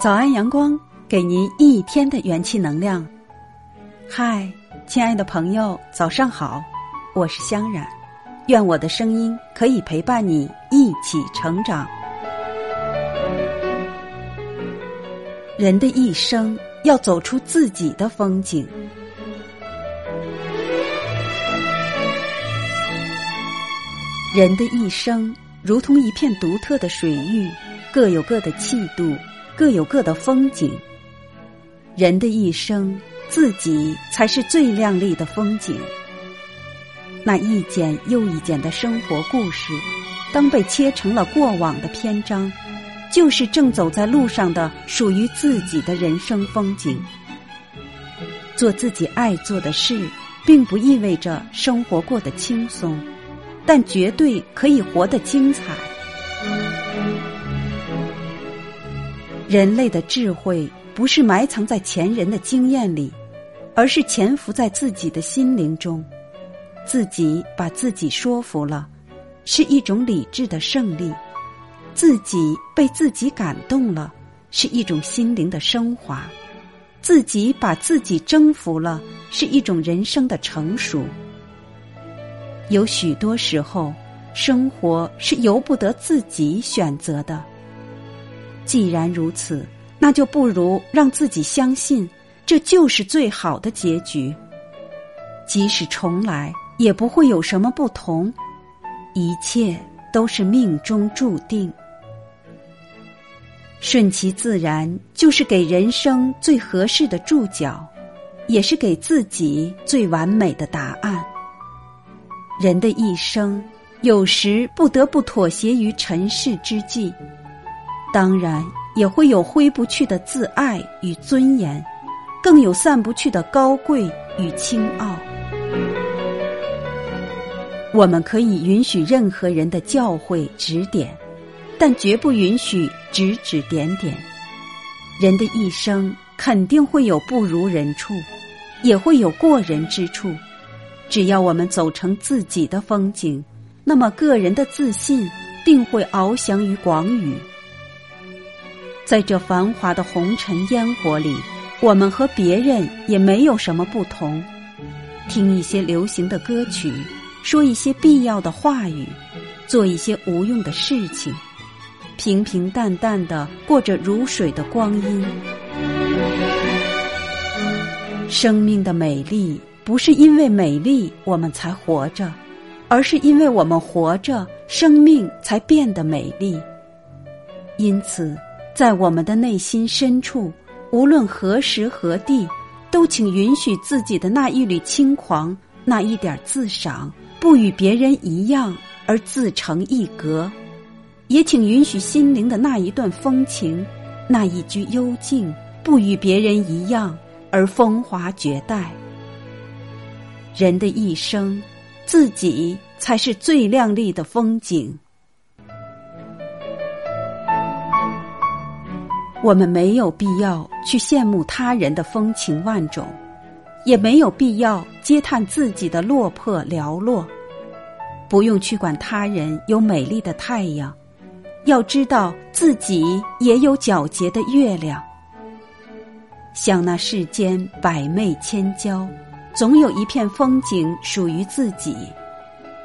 早安，阳光，给您一天的元气能量。嗨，亲爱的朋友，早上好，我是香冉，愿我的声音可以陪伴你一起成长。人的一生要走出自己的风景，人的一生如同一片独特的水域，各有各的气度。各有各的风景。人的一生，自己才是最亮丽的风景。那一剪又一剪的生活故事，当被切成了过往的篇章，就是正走在路上的属于自己的人生风景。做自己爱做的事，并不意味着生活过得轻松，但绝对可以活得精彩。人类的智慧不是埋藏在前人的经验里，而是潜伏在自己的心灵中。自己把自己说服了，是一种理智的胜利；自己被自己感动了，是一种心灵的升华；自己把自己征服了，是一种人生的成熟。有许多时候，生活是由不得自己选择的。既然如此，那就不如让自己相信，这就是最好的结局。即使重来，也不会有什么不同，一切都是命中注定。顺其自然，就是给人生最合适的注脚，也是给自己最完美的答案。人的一生，有时不得不妥协于尘世之际。当然，也会有挥不去的自爱与尊严，更有散不去的高贵与清傲。我们可以允许任何人的教诲指点，但绝不允许指指点点。人的一生肯定会有不如人处，也会有过人之处。只要我们走成自己的风景，那么个人的自信定会翱翔于广宇。在这繁华的红尘烟火里，我们和别人也没有什么不同。听一些流行的歌曲，说一些必要的话语，做一些无用的事情，平平淡淡的过着如水的光阴。生命的美丽，不是因为美丽我们才活着，而是因为我们活着，生命才变得美丽。因此。在我们的内心深处，无论何时何地，都请允许自己的那一缕轻狂，那一点自赏，不与别人一样而自成一格；也请允许心灵的那一段风情，那一句幽静，不与别人一样而风华绝代。人的一生，自己才是最亮丽的风景。我们没有必要去羡慕他人的风情万种，也没有必要嗟叹自己的落魄寥落。不用去管他人有美丽的太阳，要知道自己也有皎洁的月亮。想那世间百媚千娇，总有一片风景属于自己；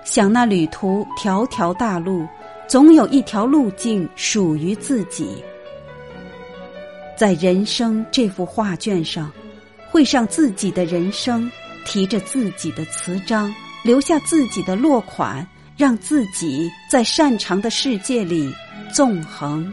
想那旅途条条大路，总有一条路径属于自己。在人生这幅画卷上，绘上自己的人生，提着自己的词章，留下自己的落款，让自己在擅长的世界里纵横。